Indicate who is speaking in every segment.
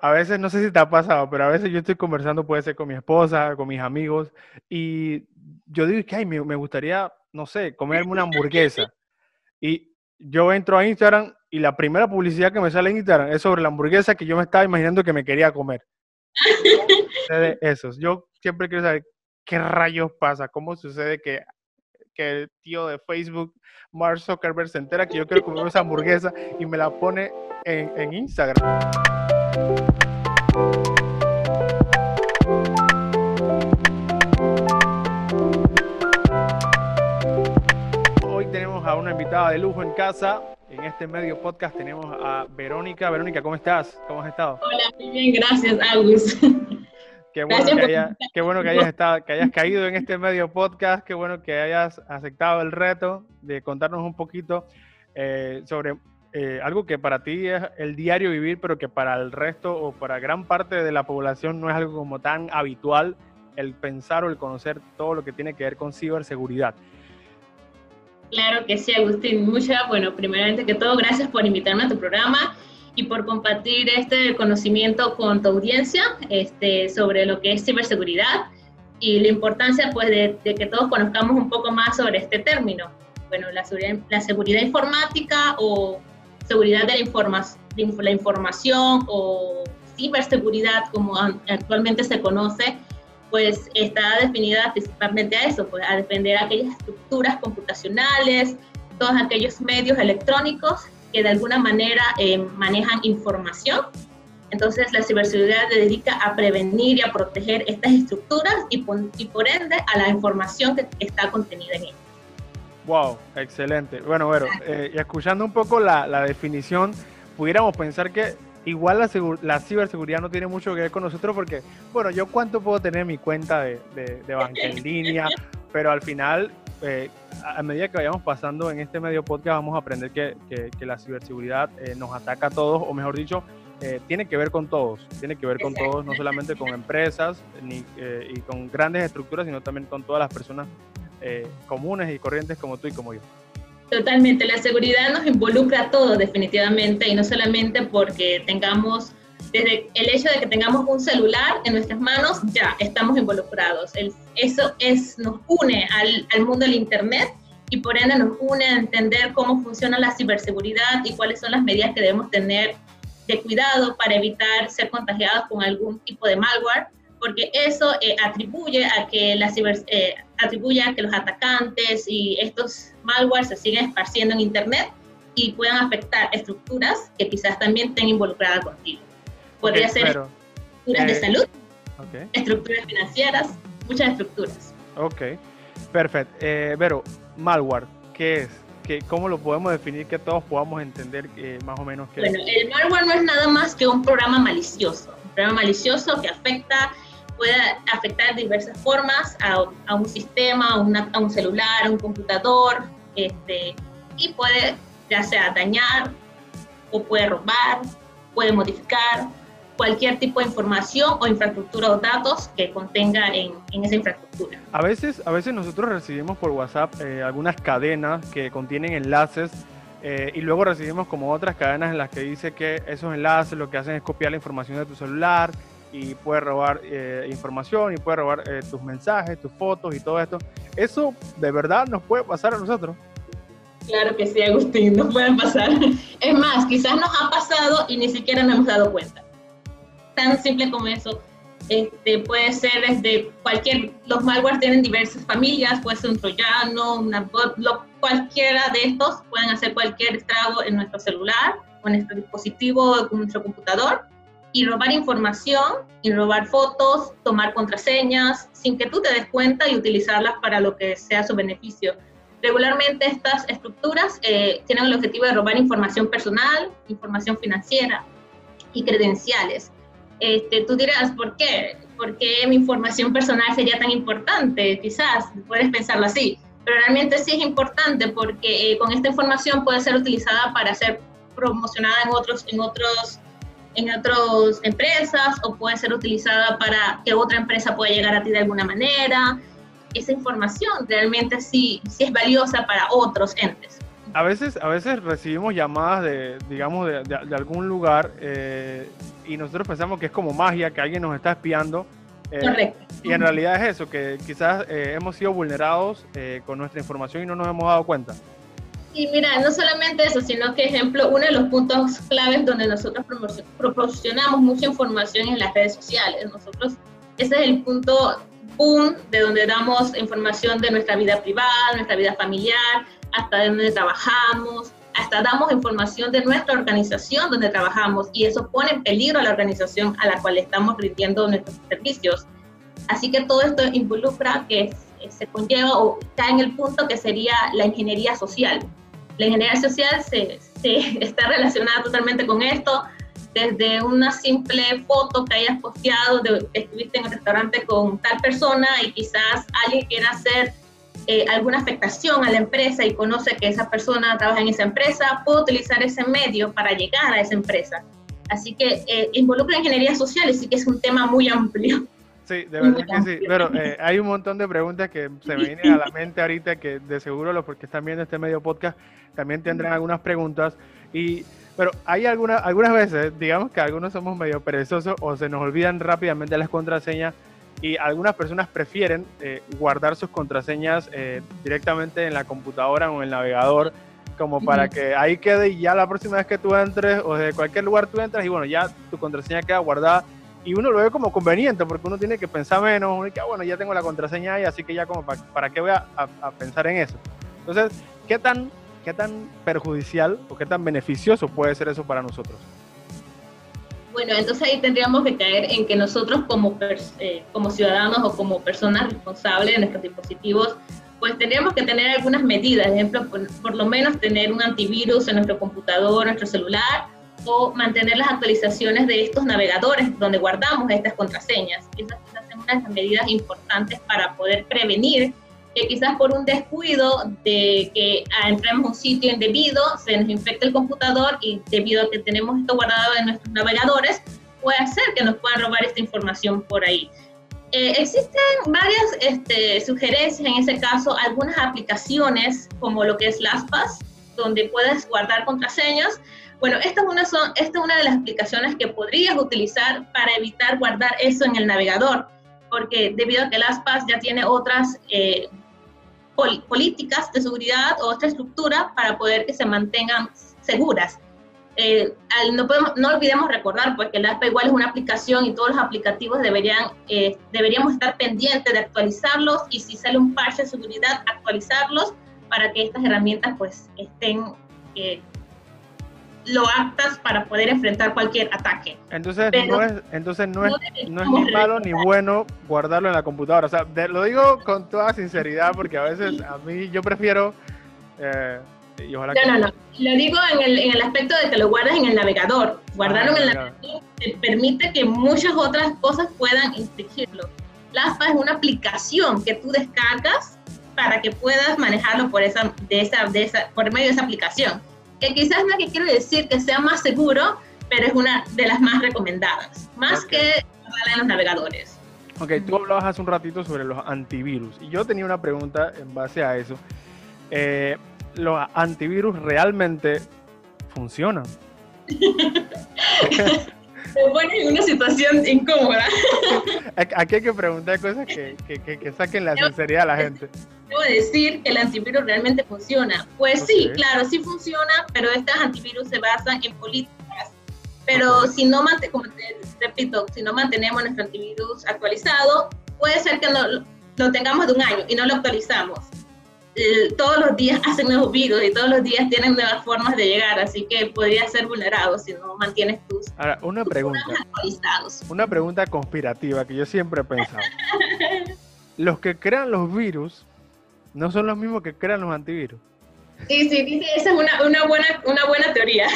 Speaker 1: A veces, no sé si te ha pasado, pero a veces yo estoy conversando, puede ser con mi esposa, con mis amigos, y yo digo que, ay, me, me gustaría, no sé, comerme una hamburguesa. Y yo entro a Instagram y la primera publicidad que me sale en Instagram es sobre la hamburguesa que yo me estaba imaginando que me quería comer. Esos. Yo siempre quiero saber qué rayos pasa, cómo sucede que, que el tío de Facebook, Mark Zuckerberg, se entera que yo quiero comer esa hamburguesa y me la pone en, en Instagram. Tenemos a una invitada de lujo en casa. En este medio podcast tenemos a Verónica. Verónica, ¿cómo estás? ¿Cómo has estado?
Speaker 2: Hola, muy bien, gracias, Agus.
Speaker 1: Qué bueno, que, haya, qué bueno que, hayas estado, que hayas caído en este medio podcast, qué bueno que hayas aceptado el reto de contarnos un poquito eh, sobre eh, algo que para ti es el diario vivir, pero que para el resto o para gran parte de la población no es algo como tan habitual el pensar o el conocer todo lo que tiene que ver con ciberseguridad.
Speaker 2: Claro que sí, Agustín. Muchas, bueno, primeramente que todo, gracias por invitarme a tu programa y por compartir este conocimiento con tu audiencia este, sobre lo que es ciberseguridad y la importancia pues de, que todos conozcamos un poco más sobre este término. Bueno, la seguridad, la seguridad informática o seguridad de la, la información o ciberseguridad como actualmente se conoce, pues está definida principalmente a eso, pues a defender aquellas estructuras computacionales, todos aquellos medios electrónicos que de alguna manera eh, manejan información. Entonces la ciberseguridad se dedica a prevenir y a proteger estas estructuras y, y por ende a la información que está contenida en ellas.
Speaker 1: Wow, excelente. Bueno, bueno, eh, y escuchando un poco la, la, definición, pudiéramos pensar que igual la, la, ciberseguridad no tiene mucho que ver con nosotros porque, bueno, yo cuánto puedo tener mi cuenta de, de, banca en línea, pero al final, eh, a medida que vayamos pasando en este medio podcast, vamos a aprender que, que, la ciberseguridad eh, nos ataca a todos, o mejor dicho, tiene que ver con todos, tiene que ver con todos, no solamente con empresas ni, y con grandes estructuras, sino también con todas las personas eh, comunes y corrientes como tú y como yo.
Speaker 2: Totalmente, la seguridad nos involucra a todos definitivamente y no solamente porque tengamos, desde el hecho de que tengamos un celular en nuestras manos, ya estamos involucrados. eso es, nos une al, al mundo del Internet y por ende nos une a entender cómo funciona la ciberseguridad y cuáles son las medidas que debemos tener de cuidado para evitar ser contagiados con algún tipo de malware porque eso eh, atribuye a que la ciber, eh, atribuye a que los atacantes y estos malware se siguen esparciendo en internet y puedan afectar estructuras que quizás también estén involucradas contigo. Podría ser estructuras de eh, salud, estructuras financieras, muchas estructuras.
Speaker 1: Ok, perfecto. Vero, malware, ¿qué es? ¿Qué, ¿Cómo lo podemos definir que todos podamos entender más o menos qué
Speaker 2: bueno, el malware no es nada más que un programa malicioso, un programa malicioso que afecta puede afectar de diversas formas a, a un sistema, a, a, un celular, a un computador, este, y puede ya sea dañar o puede robar, puede modificar cualquier tipo de información o infraestructura o datos que contenga en, en esa infraestructura.
Speaker 1: A veces, a veces nosotros recibimos por WhatsApp eh, algunas cadenas que contienen enlaces eh, y luego recibimos como otras cadenas en las que dice que esos enlaces lo que hacen es copiar la información de tu celular y puede robar eh, información y puede robar eh, tus mensajes, tus fotos y todo esto. ¿Eso de verdad nos puede pasar a nosotros?
Speaker 2: Claro que sí, Agustín, nos pueden pasar. Es más, quizás nos ha pasado y ni siquiera nos hemos dado cuenta. Tan simple como eso. Este, puede ser desde cualquier, los malwares tienen diversas familias, puede ser un troyano, una bot, cualquiera de estos pueden hacer cualquier estrago en nuestro celular o en nuestro dispositivo, en nuestro computador y robar información, y robar fotos, tomar contraseñas, sin que tú te des cuenta y utilizarlas para lo que sea su beneficio. Regularmente estas estructuras eh, tienen el objetivo de robar información personal, información financiera y credenciales. Este, tú dirás, ¿por qué? ¿Por qué mi información personal sería tan importante? Quizás puedes pensarlo así, pero realmente sí es importante porque eh, con esta información puede ser utilizada para ser promocionada en otros, en otros en otras empresas o puede ser utilizada para que otra empresa pueda llegar a ti de alguna manera. Esa información realmente sí, sí es valiosa para otros entes.
Speaker 1: a veces, a veces recibimos llamadas de, digamos, de, de, algún lugar eh, y nosotros pensamos que es como magia, que alguien nos está espiando.
Speaker 2: Eh, Correcto.
Speaker 1: Y en realidad es eso, que quizás eh, hemos sido vulnerados con nuestra información y no nos hemos dado cuenta.
Speaker 2: Y mira, no solamente eso, sino que, ejemplo, uno de los puntos claves donde nosotros proporcionamos mucha información en las redes sociales. Nosotros, ese es el punto boom de donde damos información de nuestra vida privada, nuestra vida familiar, hasta de donde trabajamos, hasta damos información de nuestra organización donde trabajamos y eso pone en peligro a la organización a la cual estamos rindiendo nuestros servicios. Así que todo esto involucra que se conlleva o cae en el punto que sería la ingeniería social. La ingeniería social se, se está relacionada totalmente con esto, desde una simple foto que hayas posteado de estuviste en el restaurante con tal persona y quizás alguien quiera hacer eh, alguna afectación a la empresa y conoce que esa persona trabaja en esa empresa, puede utilizar ese medio para llegar a esa empresa. Así que eh, involucra ingeniería social, así que es un tema muy amplio.
Speaker 1: Sí, de verdad que sí. Pero eh, hay un montón de preguntas que se me vienen a la mente ahorita que de seguro los porque están viendo este medio podcast también tendrán algunas preguntas. Y, pero hay algunas, algunas veces, digamos que algunos somos medio perezosos o se nos olvidan rápidamente las contraseñas y algunas personas prefieren eh, guardar sus contraseñas eh, directamente en la computadora o en el navegador como para que ahí quede y ya la próxima vez que tú entres o de cualquier lugar tú entras y bueno, ya tu contraseña queda guardada y uno lo ve como conveniente porque uno tiene que pensar menos, y que ah, bueno, ya tengo la contraseña ahí, así que ya como para, para qué voy a, a, pensar en eso. Entonces, ¿qué tan, ¿qué tan perjudicial o qué tan beneficioso puede ser eso para nosotros?
Speaker 2: Bueno, entonces ahí tendríamos que caer en que nosotros como, eh, como ciudadanos o como personas responsables de nuestros dispositivos, pues tendríamos que tener algunas medidas, por ejemplo, por, lo menos tener un antivirus en nuestro computador, nuestro celular, o mantener las actualizaciones de estos navegadores donde guardamos estas contraseñas. Esas son unas medidas importantes para poder prevenir que quizás por un descuido de que ah, entremos a un sitio indebido, se nos infecte el computador y debido a que tenemos esto guardado en nuestros navegadores, puede hacer que nos puedan robar esta información por ahí. Eh, existen varias este, sugerencias en ese caso, algunas aplicaciones como lo que es LastPass, donde puedes guardar contraseñas. Bueno, esta es, una son, esta es una de las aplicaciones que podrías utilizar para evitar guardar eso en el navegador, porque debido a que LastPass ya tiene otras eh, políticas de seguridad o otra estructura para poder que se mantengan seguras. Eh, no, podemos, no olvidemos recordar pues, que ASPA igual es una aplicación y todos los aplicativos deberían, eh, deberíamos estar pendientes de actualizarlos y si sale un parche de seguridad, actualizarlos para que estas herramientas pues, estén eh, lo aptas para poder enfrentar cualquier ataque.
Speaker 1: Entonces, no es, entonces no, es, no es ni malo ni bueno guardarlo en la computadora. O sea, lo digo con toda sinceridad porque a veces a mí yo prefiero...
Speaker 2: Eh, y ojalá no, no, no. Lo digo en el, en el aspecto de que lo guardas en el navegador. Guardarlo en el navegador te permite que muchas otras cosas puedan infringirlo. LastPass es una aplicación que tú descargas para que puedas manejarlo por, esa, de esa, de esa, por medio de esa aplicación que quizás no que quiero decir que sea más seguro, pero es una de las más recomendadas, más que en los navegadores.
Speaker 1: Ok, tú hablabas hace un ratito sobre los antivirus y yo tenía una pregunta en base a eso. Eh, ¿Los antivirus realmente funcionan?
Speaker 2: Se pone en una situación incómoda.
Speaker 1: Aquí hay que preguntar cosas que, que, que saquen la sinceridad a la gente
Speaker 2: debo decir que el antivirus realmente funciona. Pues sí, claro, sí funciona, pero estos antivirus se basan en políticas. Pero si no, como repito, si no mantenemos nuestro antivirus actualizado, puede ser que lo, lo tengamos de un año y no lo actualizamos. Todos los días hacen nuevos virus y todos los días tienen nuevas formas de llegar, así que podría ser vulnerado si no mantienes tus,
Speaker 1: Ahora, una pregunta. Una pregunta conspirativa que yo siempre he pensado. los que crean los virus no son los mismos que crean los antivirus.
Speaker 2: Sí, sí, esa es una, una, buena, una buena teoría.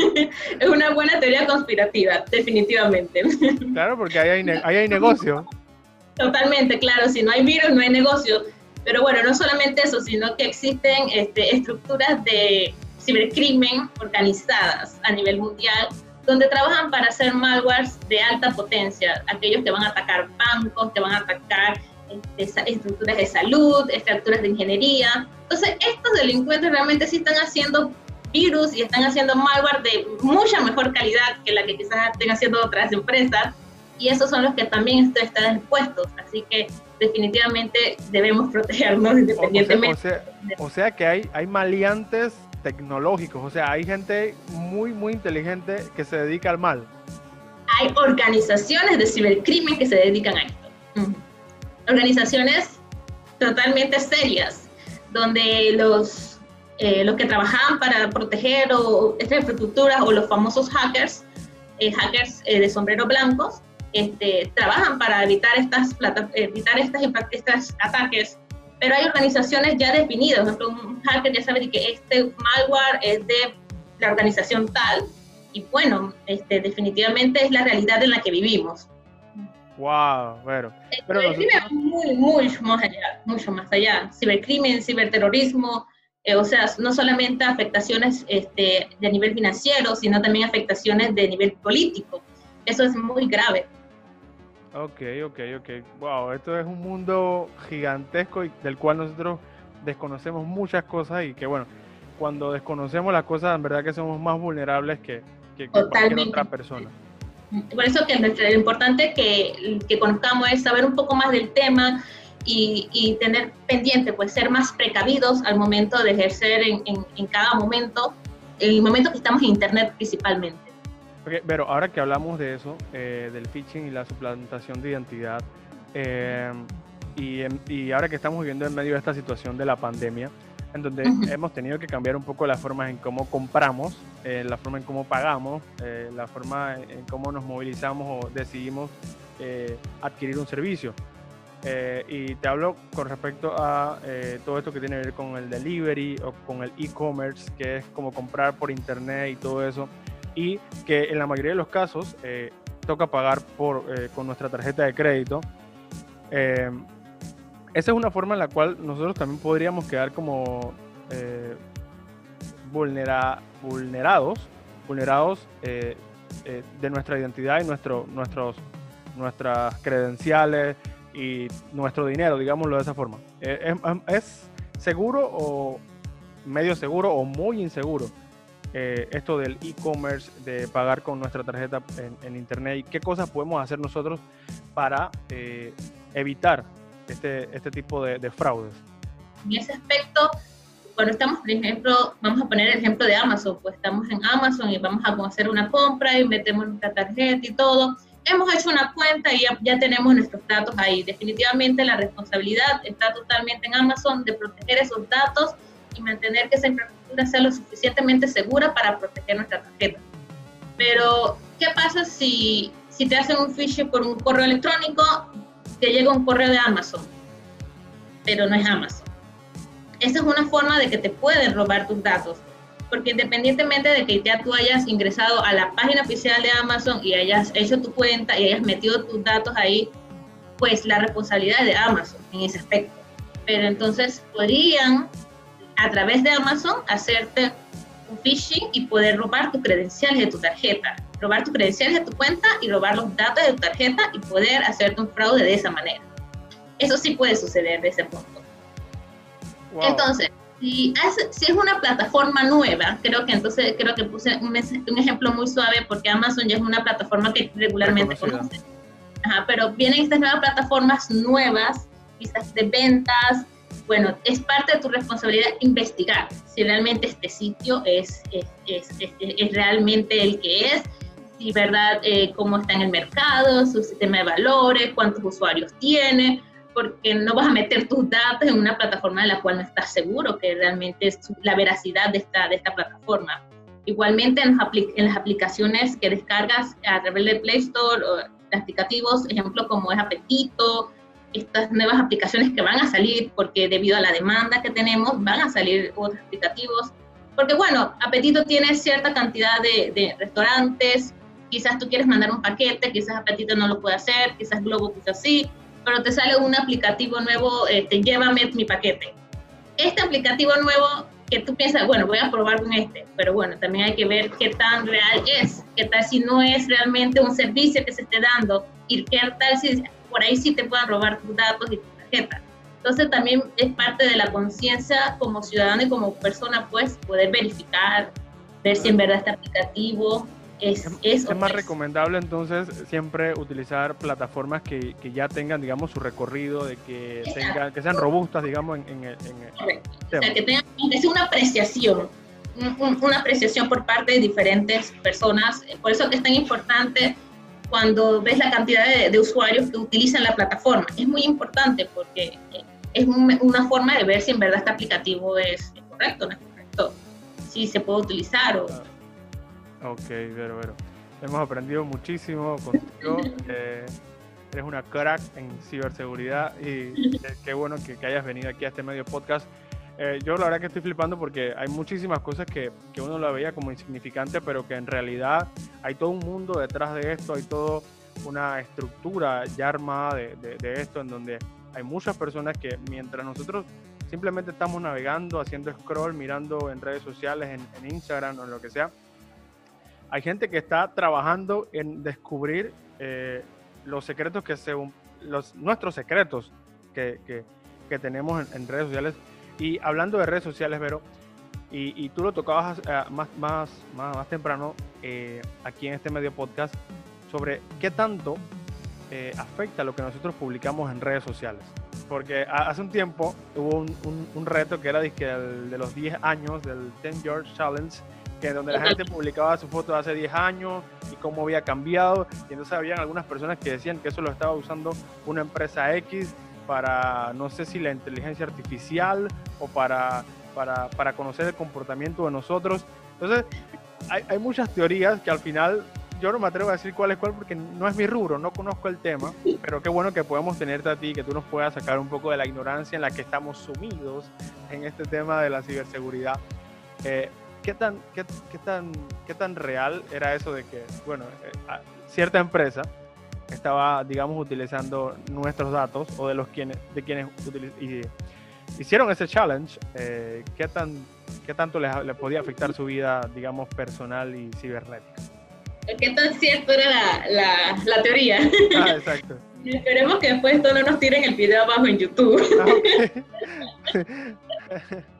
Speaker 2: es una buena teoría conspirativa, definitivamente.
Speaker 1: Claro, porque ahí hay, ahí hay negocio.
Speaker 2: Totalmente, claro, si no hay virus no hay negocio. Pero bueno, no solamente eso, sino que existen este, estructuras de cibercrimen organizadas a nivel mundial donde trabajan para hacer malwares de alta potencia, aquellos que van a atacar bancos, que van a atacar este, estructuras de salud, estructuras de ingeniería. Entonces, estos delincuentes realmente sí están haciendo virus y están haciendo malware de mucha mejor calidad que la que quizás estén haciendo otras empresas. Y esos son los que también están expuestos. Así que definitivamente debemos protegernos independientemente.
Speaker 1: O sea, que hay, hay maleantes tecnológicos, o sea, hay gente muy, muy inteligente que se dedica al mal.
Speaker 2: Hay organizaciones de cibercrimen que se dedican a esto. Organizaciones totalmente serias, donde los, eh, los que trabajaban para proteger o, esta infraestructura o los famosos hackers, eh, hackers eh, de sombrero blancos, este, trabajan para evitar estas, evitar estas, estos ataques pero hay organizaciones ya definidas. Por ejemplo, un hacker ya sabe que este malware es de la organización tal, y bueno, este, definitivamente es la realidad en la que vivimos.
Speaker 1: Wow, bueno.
Speaker 2: Pero el crimen es muy, muy más allá, mucho más allá. Cibercrimen, ciberterrorismo, eh, o sea, no solamente afectaciones este, de nivel financiero, sino también afectaciones de nivel político. Eso es muy grave.
Speaker 1: Ok, ok, ok. Wow, esto es un mundo gigantesco y del cual nosotros desconocemos muchas cosas y que bueno, cuando desconocemos las cosas, en verdad que somos más vulnerables que, que, cualquier otra persona.
Speaker 2: Por eso que lo importante que, que conozcamos es saber un poco más del tema y, y, tener pendiente, pues ser más precavidos al momento de ejercer en, en, en cada momento, el momento que estamos en Internet principalmente
Speaker 1: pero ahora que hablamos de eso, eh, del phishing y la suplantación de identidad, eh, y, ahora que estamos viviendo en medio de esta situación de la pandemia, en donde hemos tenido que cambiar un poco la forma en cómo compramos, eh, la forma en cómo pagamos, la forma en cómo nos movilizamos o decidimos adquirir un servicio. y te hablo con respecto a todo esto que tiene que ver con el delivery o con el e-commerce, que es como comprar por internet y todo eso y que en la mayoría de los casos eh, toca pagar eh, con nuestra tarjeta de crédito. Eh, esa es una forma en la cual nosotros también podríamos quedar como vulnera, vulnerados, vulnerados de nuestra identidad y nuestro, nuestros, nuestras credenciales y nuestro dinero, digámoslo de esa forma. ¿Es seguro o medio seguro o muy inseguro eh, esto del e-commerce, de pagar con nuestra tarjeta en, internet y qué cosas podemos hacer nosotros para eh, evitar este, este tipo de, fraudes.
Speaker 2: En ese aspecto, cuando estamos, por ejemplo, vamos a poner el ejemplo de Amazon, pues estamos en Amazon y vamos a hacer una compra y metemos nuestra tarjeta y todo. Hemos hecho una cuenta y ya, ya tenemos nuestros datos ahí. Definitivamente la responsabilidad está totalmente en Amazon de proteger esos datos y mantener que esa infraestructura sea lo suficientemente segura para proteger nuestra tarjeta. Pero, ¿qué pasa si, si te hacen un phishing por un correo electrónico, te llega un correo de Amazon, pero no es Amazon? Esa es una forma de que te pueden robar tus datos, porque independientemente de que ya tú hayas ingresado a la página oficial de Amazon y hayas hecho tu cuenta y hayas metido tus datos ahí, pues la responsabilidad es de Amazon en ese aspecto. Pero entonces podrían a través de Amazon hacerte un phishing y poder robar tus credenciales de tu tarjeta, robar tus credenciales de tu cuenta y robar los datos de tu tarjeta y poder hacerte un fraude de esa manera. Eso sí puede suceder de ese punto. Entonces, si es, si es una plataforma nueva, creo que entonces creo que puse un, un, ejemplo muy suave porque Amazon ya es una plataforma que regularmente conoce. Ajá, pero vienen estas nuevas plataformas nuevas, quizás de ventas, bueno, es parte de tu responsabilidad investigar si realmente este sitio es, es, es, es realmente el que es, si verdad, eh, cómo está en el mercado, su sistema de valores, cuántos usuarios tiene, porque no vas a meter tus datos en una plataforma de la cual no estás seguro que realmente es la veracidad de esta, de esta plataforma. Igualmente en, en las aplicaciones que descargas a través de Play Store o aplicativos, ejemplo como es Apetito, estas nuevas aplicaciones que van a salir, porque debido a la demanda que tenemos, van a salir otros aplicativos. Porque bueno, Apetito tiene cierta cantidad de, restaurantes, quizás tú quieres mandar un paquete, quizás Apetito no lo puede hacer, quizás Globo quizás sí, pero te sale un aplicativo nuevo, este, llévame mi paquete. Este aplicativo nuevo que tú piensas, bueno, voy a probar con este, pero bueno, también hay que ver qué tan real es, qué tal si no es realmente un servicio que se esté dando y qué tal si por ahí sí te puedan robar tus datos y tu tarjeta. Entonces también es parte de la conciencia como ciudadano y como persona, pues poder verificar, ver si en verdad está aplicativo es, es,
Speaker 1: es más recomendable entonces siempre utilizar plataformas que, que, ya tengan, digamos, su recorrido, de que, tengan, que sean robustas, digamos, en, en, el,
Speaker 2: Correcto. O sea, que tengan sea una apreciación, un, una apreciación por parte de diferentes personas. Por eso que es tan importante cuando ves la cantidad de, de usuarios que utilizan la plataforma. Es muy importante porque es un, una forma de ver si en verdad este aplicativo es, es correcto o no es correcto, si se puede utilizar o...
Speaker 1: Ok, pero, pero. Hemos aprendido muchísimo contigo. Eh, eres una crack en ciberseguridad y qué bueno que, que, hayas venido aquí a este medio podcast. Eh, yo la verdad que estoy flipando porque hay muchísimas cosas que, que uno la veía como insignificante, pero que en realidad hay todo un mundo detrás de esto, hay toda una estructura ya armada de, de, esto en donde hay muchas personas que mientras nosotros simplemente estamos navegando, haciendo scroll, mirando en redes sociales, en, Instagram o en lo que sea, hay gente que está trabajando en descubrir eh, los secretos que según los nuestros secretos que, que, tenemos en, en, redes sociales. Y hablando de redes sociales, Vero, y, y tú lo tocabas uh, más, más, más, más, temprano eh, aquí en este medio podcast sobre qué tanto eh, afecta lo que nosotros publicamos en redes sociales. Porque hace un tiempo hubo un, un, un reto que era de, el de los 10 años del 10 Year Challenge que donde la gente publicaba su foto de hace 10 años y cómo había cambiado. Y entonces habían algunas personas que decían que eso lo estaba usando una empresa X para, no sé si la inteligencia artificial o para, para, para conocer el comportamiento de nosotros. Entonces, hay, hay, muchas teorías que al final yo no me atrevo a decir cuál es cuál porque no es mi rubro, no conozco el tema, pero qué bueno que podemos tenerte a ti, que tú nos puedas sacar un poco de la ignorancia en la que estamos sumidos en este tema de la ciberseguridad. Eh, ¿qué tan, qué, qué, tan, ¿qué tan real era eso de que, bueno, eh, cierta empresa estaba, digamos, utilizando nuestros datos o de los quienes, de quienes y, hicieron ese challenge, eh, ¿qué, tan, ¿qué tanto les, les, podía afectar su vida, digamos, personal y cibernética?
Speaker 2: ¿Qué tan cierto era la, la, la teoría?
Speaker 1: Ah, exacto.
Speaker 2: Esperemos que después esto no nos tiren el video abajo en YouTube. Ah, okay.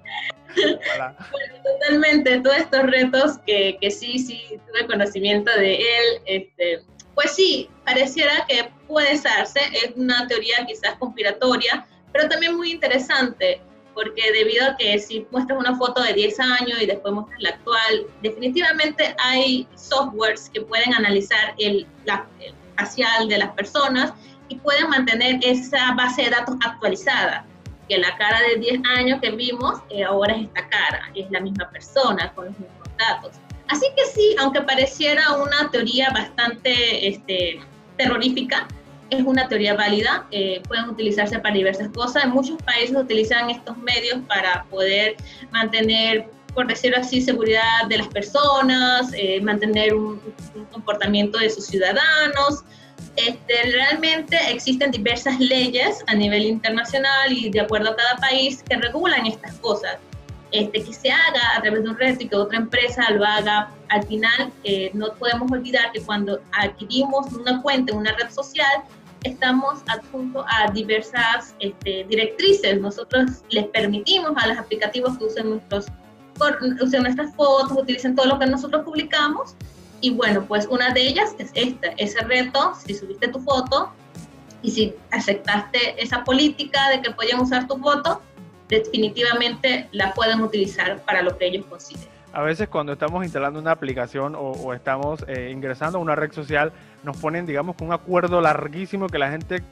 Speaker 2: Bueno, totalmente, todos estos retos que, sí, sí, tuve conocimiento de él, este, pues sí, pareciera que puede darse, es una teoría quizás conspiratoria, pero también muy interesante, porque debido a que si muestras una foto de 10 años y después muestras la actual, definitivamente hay softwares que pueden analizar el, la, el facial de las personas y pueden mantener esa base de datos actualizada que la cara de 10 años que vimos eh, ahora es esta cara, es la misma persona con los mismos datos. Así que sí, aunque pareciera una teoría bastante este, terrorífica, es una teoría válida, eh, pueden utilizarse para diversas cosas. En muchos países utilizan estos medios para poder mantener, por decirlo así, seguridad de las personas, eh, mantener un, un comportamiento de sus ciudadanos, este, realmente existen diversas leyes a nivel internacional y de acuerdo a cada país que regulan estas cosas. Este, que se haga a través de un reto y que otra empresa lo haga, al final eh, no podemos olvidar que cuando adquirimos una cuenta en una red social, estamos adjuntos a diversas este, directrices. Nosotros les permitimos a los aplicativos que usen, nuestros, usen nuestras fotos, utilicen todo lo que nosotros publicamos y bueno, pues una de ellas es esta, ese reto, si subiste tu foto y si aceptaste esa política de que podían usar tu foto, definitivamente la pueden utilizar para lo que ellos consideren.
Speaker 1: A veces cuando estamos instalando una aplicación o, o estamos eh, ingresando a una red social, nos ponen, digamos, con un acuerdo larguísimo que la gente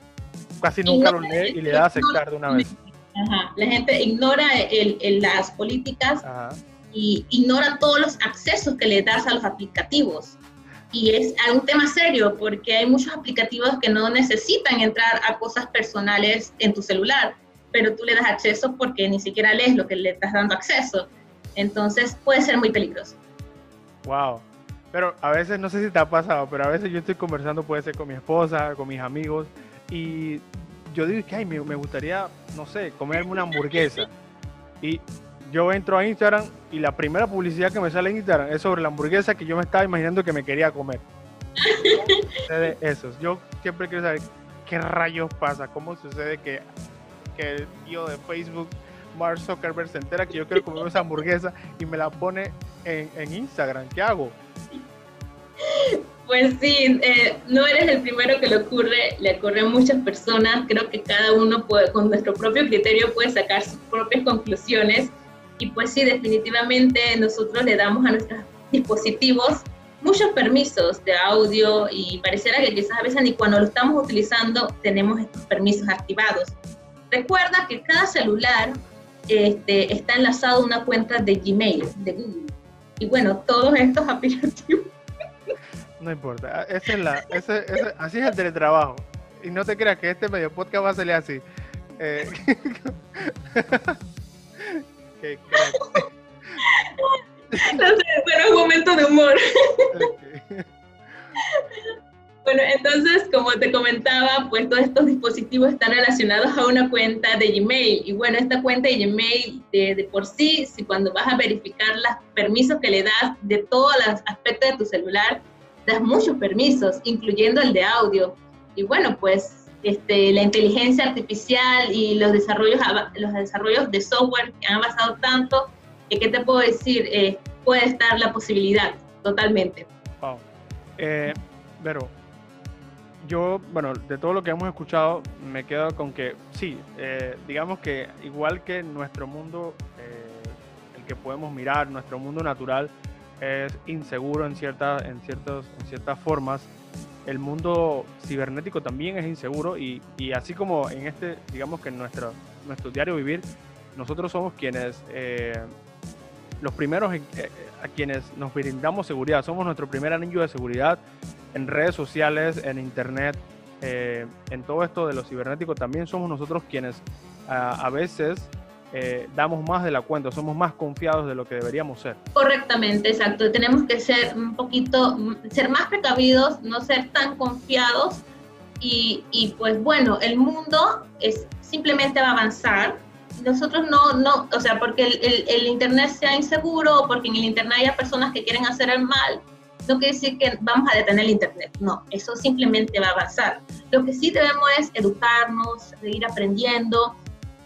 Speaker 1: casi nunca lo lee y le da a aceptar de una vez.
Speaker 2: Ajá. La gente ignora el, el, las políticas Ajá y ignora todos los accesos que le das a los aplicativos. Y es un tema serio porque hay muchos aplicativos que no necesitan entrar a cosas personales en tu celular, pero tú le das acceso porque ni siquiera lees lo que le estás dando acceso. Entonces puede ser muy peligroso.
Speaker 1: Wow. Pero a veces, no sé si te ha pasado, pero a veces yo estoy conversando, puede ser con mi esposa, con mis amigos, y yo digo que ay, me, me gustaría, no sé, comerme una hamburguesa. Y yo entro a Instagram y la primera publicidad que me sale en Instagram es sobre la hamburguesa que yo me estaba imaginando que me quería comer. Eso. Yo siempre quiero saber qué rayos pasa, cómo sucede que que el tío de Facebook, Mark Zuckerberg, se entera que yo quiero comer esa hamburguesa y me la pone en, en Instagram. ¿Qué hago?
Speaker 2: Pues sí, eh, no eres el primero que le ocurre, le ocurre a muchas personas. Creo que cada uno puede, con nuestro propio criterio puede sacar sus propias conclusiones. Y pues sí, definitivamente nosotros le damos a nuestros dispositivos muchos permisos de audio y pareciera que quizás a veces ni cuando lo estamos utilizando tenemos estos permisos activados. Recuerda que cada celular este, está enlazado a una cuenta de Gmail, de Google. Y bueno, todos estos aplicativos
Speaker 1: no importa. Ah, así es el teletrabajo. Y no te creas que este medio podcast va a salir así. Eh,
Speaker 2: qué no sé, es un momento de humor. Bueno, entonces, como te comentaba, pues todos estos dispositivos están relacionados a una cuenta de Gmail. Y bueno, esta cuenta de Gmail de, de por sí, si cuando vas a verificar los permisos que le das de todos los aspectos de tu celular, das muchos permisos, incluyendo el de audio. Y bueno, pues este, la inteligencia artificial y los desarrollos, los desarrollos de software que han avanzado tanto, ¿qué te puedo decir? Eh, puede estar la posibilidad, totalmente.
Speaker 1: Wow. Eh, pero yo, bueno, de todo lo que hemos escuchado, me quedo con que sí, eh, digamos que igual que nuestro mundo, el que podemos mirar, nuestro mundo natural, es inseguro en, cierta, en, ciertos, en ciertas formas. El mundo cibernético también es inseguro y, así como en este, digamos que en nuestro, nuestro diario vivir, nosotros somos quienes, eh, los primeros eh, a quienes nos brindamos seguridad, somos nuestro primer anillo de seguridad en redes sociales, en internet, eh, en todo esto de lo cibernético, también somos nosotros quienes a veces eh, damos más de la cuenta, somos más confiados de lo que deberíamos ser.
Speaker 2: Correctamente, exacto. Tenemos que ser un poquito, ser más precavidos, no ser tan confiados y, y pues bueno, el mundo es, simplemente va a avanzar. Nosotros no, no, o sea, porque el, el, Internet sea inseguro porque en el Internet haya personas que quieren hacer el mal, no quiere decir que vamos a detener el Internet. No, eso simplemente va a avanzar. Lo que sí debemos es educarnos, seguir aprendiendo,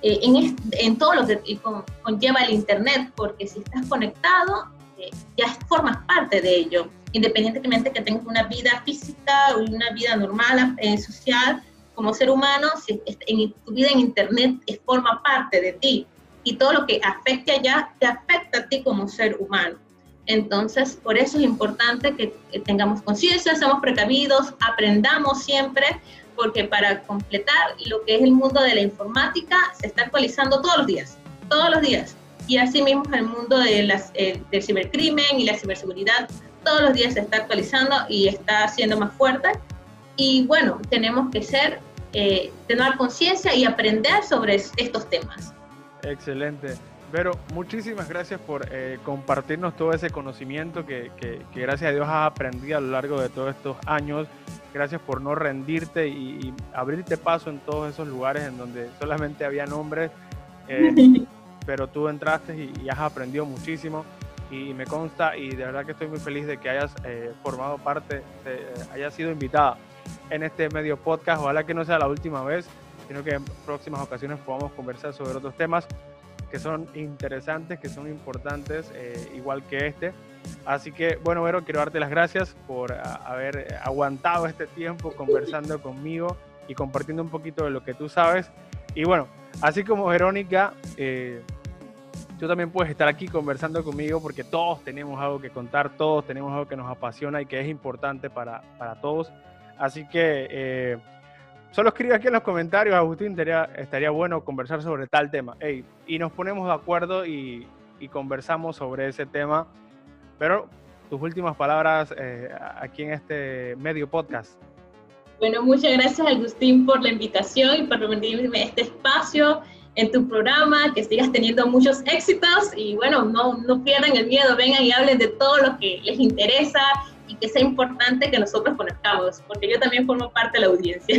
Speaker 2: eh, en, en, todo lo que conlleva el Internet, porque si estás conectado, eh, ya formas parte de ello, independientemente que tengas una vida física o una vida normal, eh, social, como ser humano, si en, tu vida en Internet forma parte de ti y todo lo que afecte allá te afecta a ti como ser humano. Entonces, por eso es importante que, tengamos conciencia, seamos precavidos, aprendamos siempre, porque para completar lo que es el mundo de la informática se está actualizando todos los días, todos los días. Y asimismo el mundo de las, eh, del cibercrimen y la ciberseguridad todos los días se está actualizando y está siendo más fuerte. Y bueno, tenemos que ser, eh, tener conciencia y aprender sobre estos temas.
Speaker 1: Excelente. Pero muchísimas gracias por eh, compartirnos todo ese conocimiento que, que, que, gracias a Dios has aprendido a lo largo de todos estos años. Gracias por no rendirte y, abrirte paso en todos esos lugares en donde solamente había nombres, eh, pero tú entraste y, has aprendido muchísimo. Y me consta y de verdad que estoy muy feliz de que hayas eh, formado parte, hayas sido invitada en este medio podcast. Ojalá que no sea la última vez, sino que en próximas ocasiones podamos conversar sobre otros temas que son interesantes, que son importantes, eh, igual que este. Así que, bueno, Vero, quiero darte las gracias por haber aguantado este tiempo conversando conmigo y compartiendo un poquito de lo que tú sabes. Y bueno, así como Verónica, eh, tú también puedes estar aquí conversando conmigo porque todos tenemos algo que contar, todos tenemos algo que nos apasiona y que es importante para, para todos. Así que eh, solo escribe aquí en los comentarios, Agustín, estaría, estaría bueno conversar sobre tal tema. y nos ponemos de acuerdo y, y conversamos sobre ese tema pero tus últimas palabras eh, aquí en este medio podcast.
Speaker 2: Bueno, muchas gracias Agustín por la invitación y por permitirme este espacio en tu programa, que sigas teniendo muchos éxitos y bueno, no, no pierdan el miedo, vengan y hablen de todo lo que les interesa y que sea importante que nosotros conozcamos, porque yo también formo parte de la audiencia.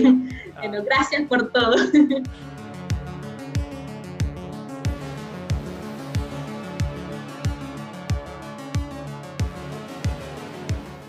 Speaker 2: Bueno, gracias por todo.